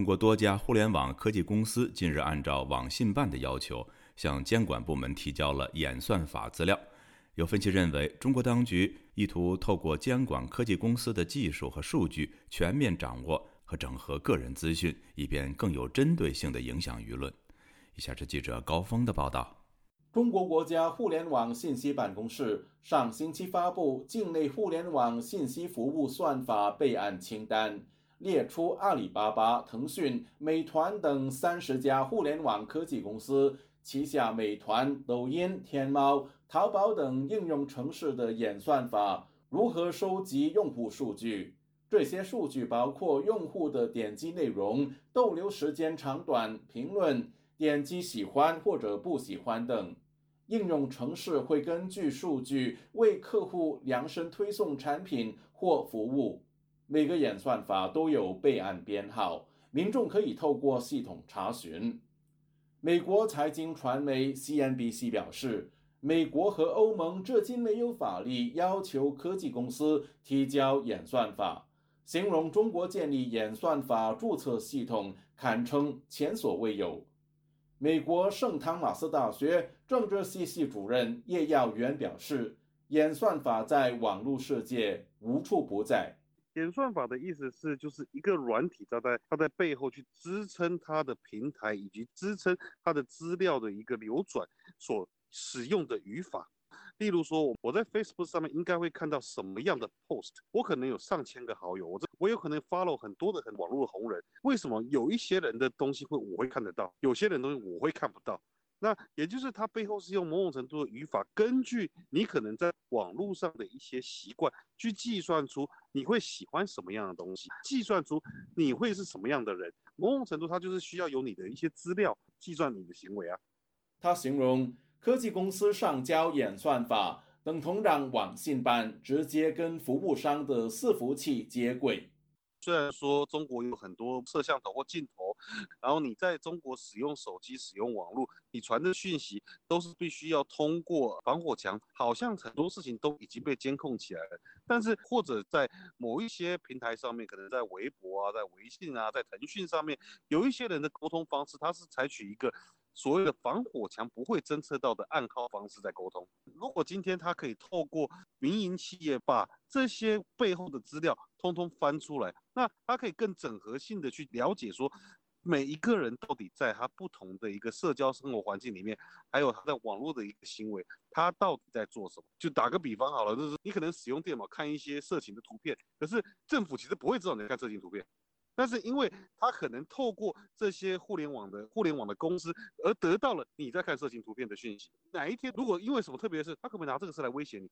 中國多家互联网科技公司近日按照网信办的要求，向监管部门提交了演算法资料。有分析认为，中国当局意图透过监管科技公司的技术和数据，全面掌握和整合个人资讯，以便更有针对性地影响舆论。以下是记者高峰的报道。中国国家互联网信息办公室上星期发布境内互联网信息服务算法备案清单，列出阿里巴巴、腾讯、美团等三十家互联网科技公司旗下美团、抖音、天猫、淘宝等应用城市的演算法如何收集用户数据。这些数据包括用户的点击内容、逗留时间长短、评论。点击喜欢或者不喜欢等，应用程式会根据数据为客户量身推送产品或服务。每个演算法都有备案编号，民众可以透过系统查询。美国财经传媒 CNBC 表示，美国和欧盟至今没有法律要求科技公司提交演算法，形容中国建立演算法注册系统堪称前所未有。美国圣汤马斯大学政治系系主任叶耀元表示：“演算法在网络世界无处不在。演算法的意思是，就是一个软体，它在它在背后去支撑它的平台以及支撑它的资料的一个流转所使用的语法。”例如说，我在 Facebook 上面应该会看到什么样的 post？我可能有上千个好友，我这我有可能 follow 很多的很网络红人。为什么有一些人的东西会我会看得到，有些人东西我会看不到？那也就是它背后是用某种程度的语法，根据你可能在网络上的一些习惯，去计算出你会喜欢什么样的东西，计算出你会是什么样的人。某种程度，它就是需要有你的一些资料计算你的行为啊。他形容。科技公司上交演算法，等同让网信办直接跟服务商的伺服器接轨。虽然说中国有很多摄像头或镜头，然后你在中国使用手机、使用网络，你传的讯息都是必须要通过防火墙，好像很多事情都已经被监控起来了。但是或者在某一些平台上面，可能在微博啊、在微信啊、在腾讯上面，有一些人的沟通方式，他是采取一个。所谓的防火墙不会侦测到的暗号方式在沟通。如果今天他可以透过民营企业把这些背后的资料通通翻出来，那他可以更整合性的去了解说，每一个人到底在他不同的一个社交生活环境里面，还有他在网络的一个行为，他到底在做什么？就打个比方好了，就是你可能使用电脑看一些色情的图片，可是政府其实不会知道你在看色情图片。但是，因为他可能透过这些互联网的互联网的公司，而得到了你在看色情图片的讯息。哪一天如果因为什么特别的事，他可不可以拿这个事来威胁你？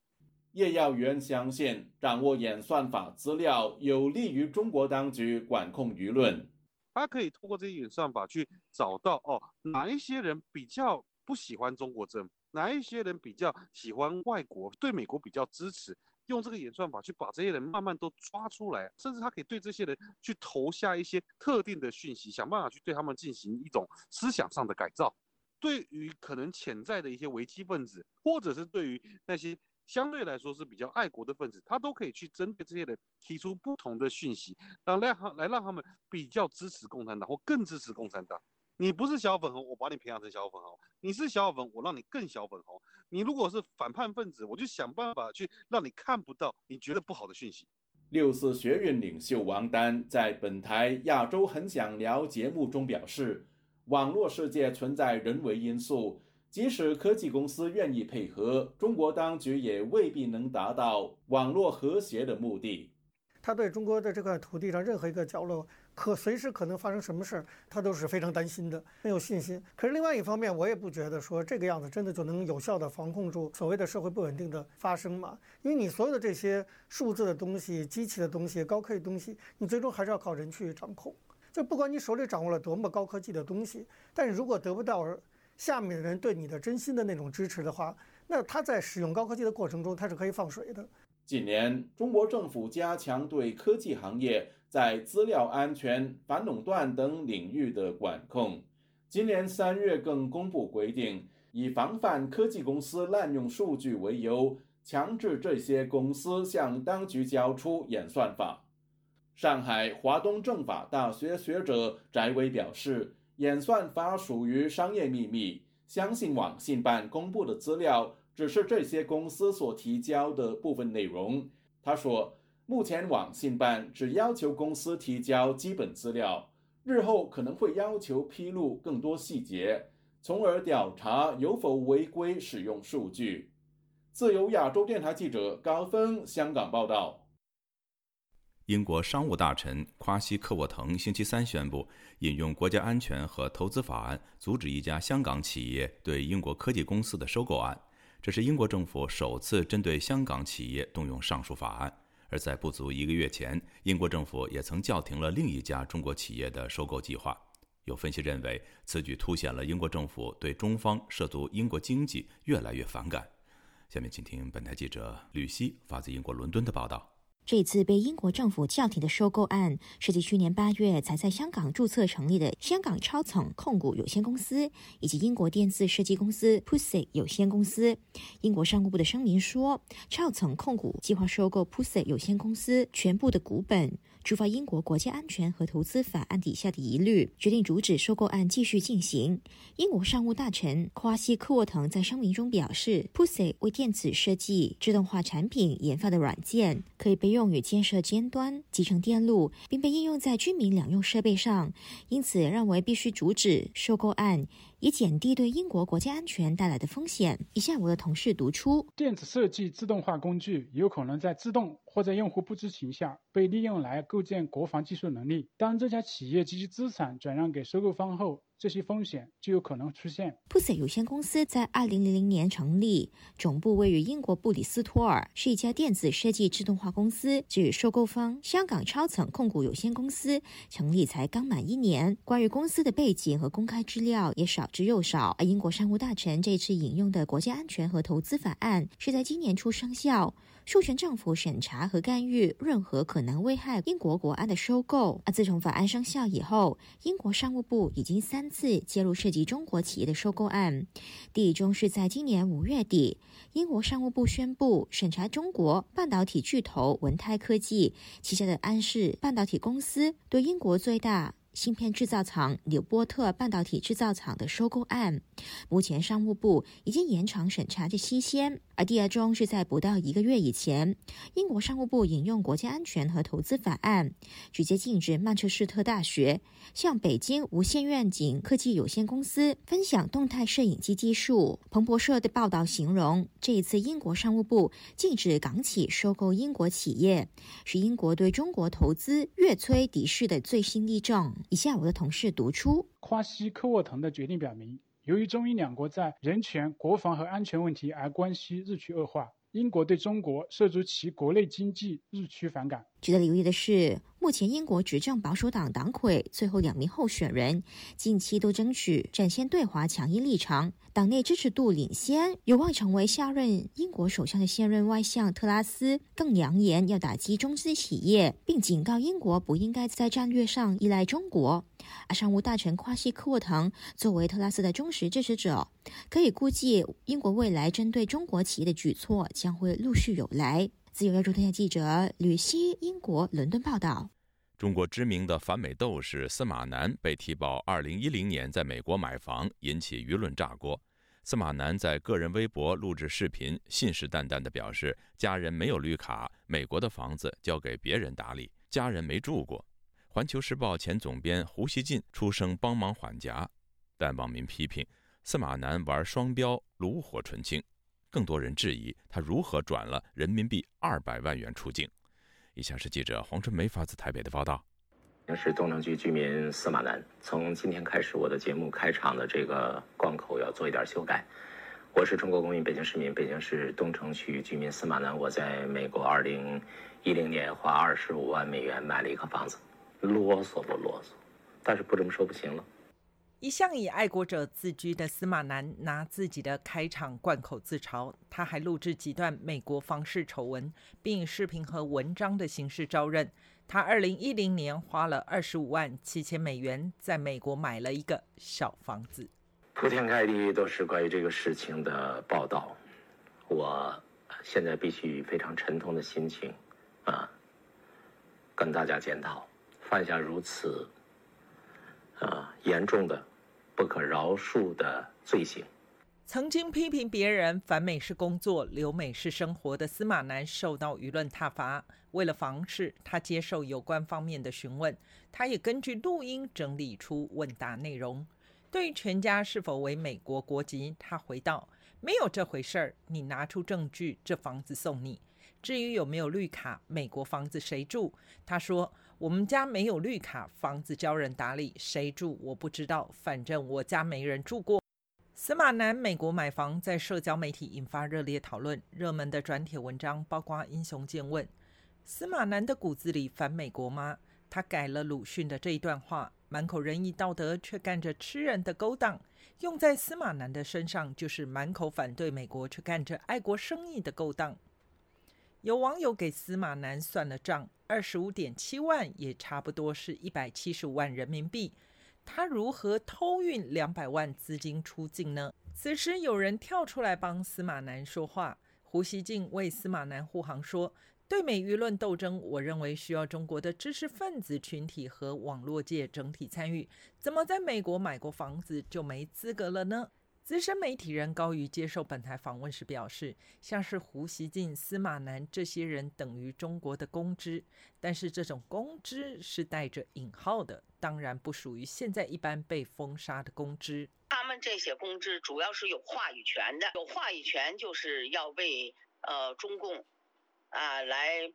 叶耀元相信，掌握演算法资料有利于中国当局管控舆论。他可以通过这些演算法去找到哦，哪一些人比较不喜欢中国政府，哪一些人比较喜欢外国，对美国比较支持。用这个演算法去把这些人慢慢都抓出来，甚至他可以对这些人去投下一些特定的讯息，想办法去对他们进行一种思想上的改造。对于可能潜在的一些危机分子，或者是对于那些相对来说是比较爱国的分子，他都可以去针对这些人提出不同的讯息，让让他来让他们比较支持共产党或更支持共产党。你不是小粉红，我把你培养成小粉红；你是小粉，我让你更小粉红。你如果是反叛分子，我就想办法去让你看不到你觉得不好的讯息。六四学院领袖王丹在本台《亚洲很想聊》节目中表示，网络世界存在人为因素，即使科技公司愿意配合，中国当局也未必能达到网络和谐的目的。他对中国的这块土地上任何一个角落。可随时可能发生什么事儿，他都是非常担心的，没有信心。可是另外一方面，我也不觉得说这个样子真的就能有效的防控住所谓的社会不稳定的发生嘛？因为你所有的这些数字的东西、机器的东西、高科技东西，你最终还是要靠人去掌控。就不管你手里掌握了多么高科技的东西，但如果得不到下面的人对你的真心的那种支持的话，那他在使用高科技的过程中，他是可以放水的。近年，中国政府加强对科技行业。在资料安全、反垄断等领域的管控。今年三月更公布规定，以防范科技公司滥用数据为由，强制这些公司向当局交出演算法。上海华东政法大学学者翟伟表示，演算法属于商业秘密，相信网信办公布的资料只是这些公司所提交的部分内容。他说。目前网信办只要求公司提交基本资料，日后可能会要求披露更多细节。从而调查有否违规使用数据。自由亚洲电台记者高峰香港报道。英国商务大臣夸西克沃腾星期三宣布，引用国家安全和投资法案，阻止一家香港企业对英国科技公司的收购案。这是英国政府首次针对香港企业动用上述法案。而在不足一个月前，英国政府也曾叫停了另一家中国企业的收购计划。有分析认为，此举凸显了英国政府对中方涉足英国经济越来越反感。下面请听本台记者吕希发自英国伦敦的报道。这次被英国政府叫停的收购案，涉及去年八月才在香港注册成立的香港超层控股有限公司以及英国电子设计公司 Pussy 有限公司。英国商务部的声明说，超层控股计划收购 Pussy 有限公司全部的股本。触发英国国家安全和投资法案底下的疑虑，决定阻止收购案继续进行。英国商务大臣夸西克沃腾在声明中表示，Pussy 为电子设计自动化产品研发的软件，可以被用于建设尖端集成电路，并被应用在居民两用设备上，因此认为必须阻止收购案。以减低对英国国家安全带来的风险。以下我的同事读出：电子设计自动化工具有可能在自动或者用户不知情下被利用来构建国防技术能力。当这家企业及其资产转让给收购方后，这些风险就有可能出现。Pussy 有限公司在2000年成立，总部位于英国布里斯托尔，是一家电子设计自动化公司。据收购方香港超层控股有限公司，成立才刚满一年，关于公司的背景和公开资料也少之又少。而英国商务大臣这次引用的国家安全和投资法案，是在今年初生效。授权政府审查和干预任何可能危害英国国安的收购。而自从法案生效以后，英国商务部已经三次介入涉及中国企业的收购案。第一宗是在今年五月底，英国商务部宣布审查中国半导体巨头文泰科技旗下的安氏半导体公司对英国最大。芯片制造厂纽波特半导体制造厂的收购案，目前商务部已经延长审查的期限。而第二宗是在不到一个月以前，英国商务部引用国家安全和投资法案，直接禁止曼彻斯特大学向北京无限愿景科技有限公司分享动态摄影机技术。彭博社的报道形容，这一次英国商务部禁止港企收购英国企业，是英国对中国投资越催敌视的最新例证。以下我的同事读出：夸西科沃腾的决定表明，由于中英两国在人权、国防和安全问题而关系日趋恶化，英国对中国涉足其国内经济日趋反感。值得留意的是，目前英国执政保守党党魁最后两名候选人近期都争取展现对华强硬立场，党内支持度领先，有望成为下任英国首相的现任外相特拉斯更扬言要打击中资企业，并警告英国不应该在战略上依赖中国。而商务大臣夸西克沃腾作为特拉斯的忠实支持者，可以估计英国未来针对中国企业的举措将会陆续有来。自由亚洲电台记者吕希，英国伦敦报道：中国知名的反美斗士司马南被提报2010年在美国买房，引起舆论炸锅。司马南在个人微博录制视频，信誓旦旦地表示家人没有绿卡，美国的房子交给别人打理，家人没住过。环球时报前总编胡锡进出声帮忙缓颊，但网民批评司马南玩双标，炉火纯青。更多人质疑他如何转了人民币二百万元出境。以下是记者黄春梅发自台北的报道。我是东城区居民司马南。从今天开始，我的节目开场的这个贯口要做一点修改。我是中国公民，北京市民，北京市东城区居民司马南。我在美国二零一零年花二十五万美元买了一个房子。啰嗦不啰嗦？但是不这么说不行了。一向以爱国者自居的司马南拿自己的开场贯口自嘲，他还录制几段美国房事丑闻，并以视频和文章的形式招认。他二零一零年花了二十五万七千美元在美国买了一个小房子。铺天盖地都是关于这个事情的报道，我现在必须以非常沉痛的心情啊，跟大家检讨，犯下如此啊严重的。不可饶恕的罪行。曾经批评别人反美是工作，留美是生活的司马南受到舆论挞伐。为了防事，他接受有关方面的询问，他也根据录音整理出问答内容。对于全家是否为美国国籍，他回道：“没有这回事儿，你拿出证据，这房子送你。至于有没有绿卡，美国房子谁住？”他说：“我们家没有绿卡，房子交人打理，谁住我不知道，反正我家没人住过。”司马南美国买房在社交媒体引发热烈讨论，热门的转帖文章包括英雄见问：“司马南的骨子里反美国吗？”他改了鲁迅的这一段话。满口仁义道德，却干着吃人的勾当，用在司马南的身上，就是满口反对美国，却干着爱国生意的勾当。有网友给司马南算了账，二十五点七万，也差不多是一百七十五万人民币。他如何偷运两百万资金出境呢？此时有人跳出来帮司马南说话，胡锡进为司马南护航说。对美舆论斗争，我认为需要中国的知识分子群体和网络界整体参与。怎么在美国买过房子就没资格了呢？资深媒体人高瑜接受本台访问时表示，像是胡锡进、司马南这些人等于中国的公知，但是这种公知是带着引号的，当然不属于现在一般被封杀的公知。他们这些公知主要是有话语权的，有话语权就是要为呃中共。啊，来，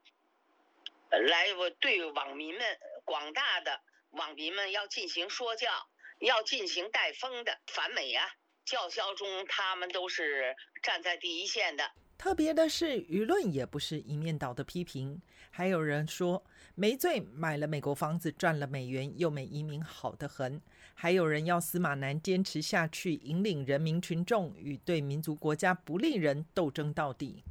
来，我对网民们，广大的网民们要进行说教，要进行带风的反美呀，叫嚣中他们都是站在第一线的。特别的是，舆论也不是一面倒的批评，还有人说没罪，买了美国房子赚了美元，又美移民好得很。还有人要司马南坚持下去，引领人民群众与对民族国家不利人斗争到底。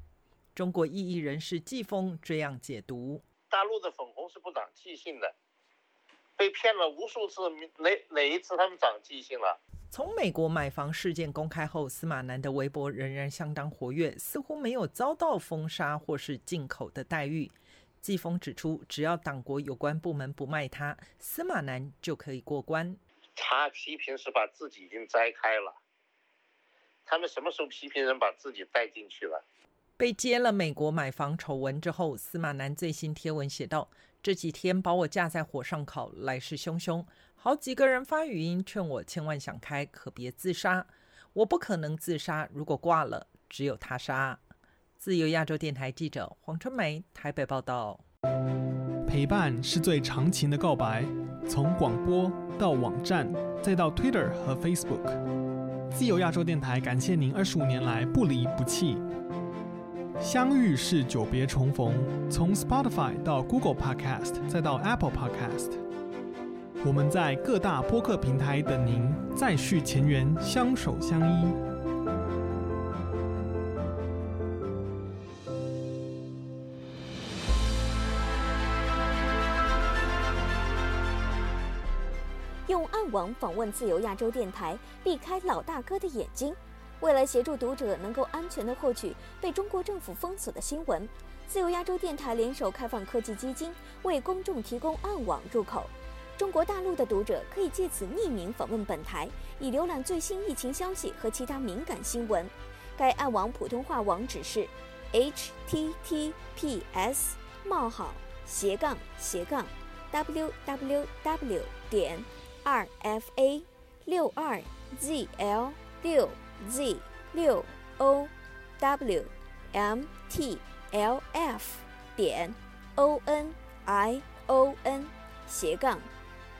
中国异议人士季风这样解读：大陆的粉红是不长记性的，被骗了无数次，哪哪一次他们长记性了？从美国买房事件公开后，司马南的微博仍然相当活跃，似乎没有遭到封杀或是进口的待遇。季风指出，只要党国有关部门不卖他，司马南就可以过关。他批评是把自己已经摘开了，他们什么时候批评人把自己带进去了？被揭了美国买房丑闻之后，司马南最新贴文写道：“这几天把我架在火上烤，来势汹汹。好几个人发语音劝我千万想开，可别自杀。我不可能自杀，如果挂了，只有他杀。”自由亚洲电台记者黄春梅台北报道。陪伴是最长情的告白，从广播到网站，再到 Twitter 和 Facebook。自由亚洲电台感谢您二十五年来不离不弃。相遇是久别重逢，从 Spotify 到 Google Podcast 再到 Apple Podcast，我们在各大播客平台等您，再续前缘，相守相依。用暗网访问自由亚洲电台，避开老大哥的眼睛。为了协助读者能够安全地获取被中国政府封锁的新闻，自由亚洲电台联手开放科技基金为公众提供暗网入口。中国大陆的读者可以借此匿名访问本台，以浏览最新疫情消息和其他敏感新闻。该暗网普通话网址是 https: 冒号斜杠斜杠 www 点 rfa 六二 zl 六。z 六 o w m t l f 点 o n i o n 斜杠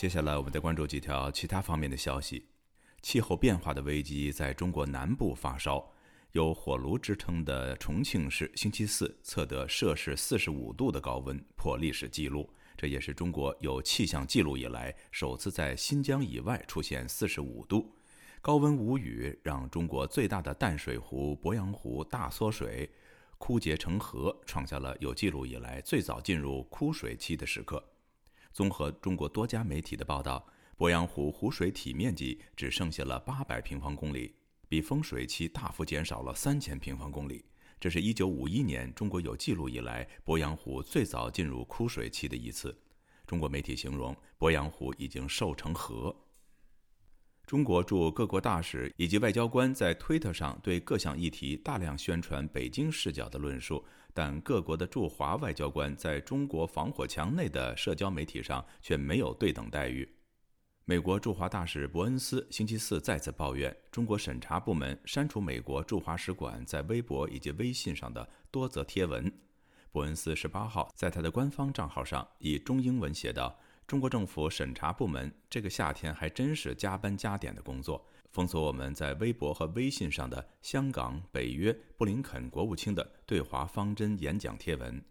接下来我们再关注几条其他方面的消息。气候变化的危机在中国南部发烧，有“火炉”之称的重庆市星期四测得摄氏四十五度的高温，破历史记录。这也是中国有气象记录以来首次在新疆以外出现四十五度。高温无雨，让中国最大的淡水湖鄱阳湖大缩水，枯竭成河，创下了有记录以来最早进入枯水期的时刻。综合中国多家媒体的报道，鄱阳湖湖水体面积只剩下了八百平方公里，比丰水期大幅减少了三千平方公里。这是一九五一年中国有记录以来鄱阳湖最早进入枯水期的一次。中国媒体形容鄱阳湖已经瘦成河。中国驻各国大使以及外交官在推特上对各项议题大量宣传北京视角的论述，但各国的驻华外交官在中国防火墙内的社交媒体上却没有对等待遇。美国驻华大使伯恩斯星期四再次抱怨中国审查部门删除美国驻华使馆在微博以及微信上的多则贴文。伯恩斯十八号在他的官方账号上以中英文写道：“中国政府审查部门这个夏天还真是加班加点的工作，封锁我们在微博和微信上的香港、北约、布林肯国务卿的对华方针演讲贴文。”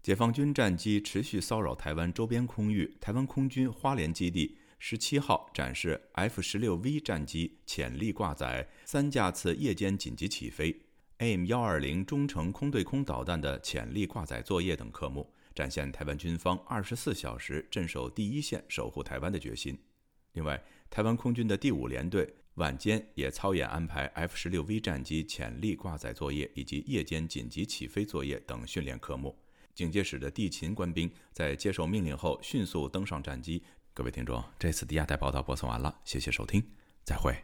解放军战机持续骚扰台湾周边空域。台湾空军花莲基地十七号展示 F 十六 V 战机潜力挂载三架次夜间紧急起飞、AIM 幺二零中程空对空导弹的潜力挂载作业等科目，展现台湾军方二十四小时镇守第一线、守护台湾的决心。另外，台湾空军的第五联队晚间也操演安排 F 十六 V 战机潜力挂载作业以及夜间紧急起飞作业等训练科目。警戒室的地勤官兵在接受命令后迅速登上战机。各位听众，这次的亚太报道播送完了，谢谢收听，再会。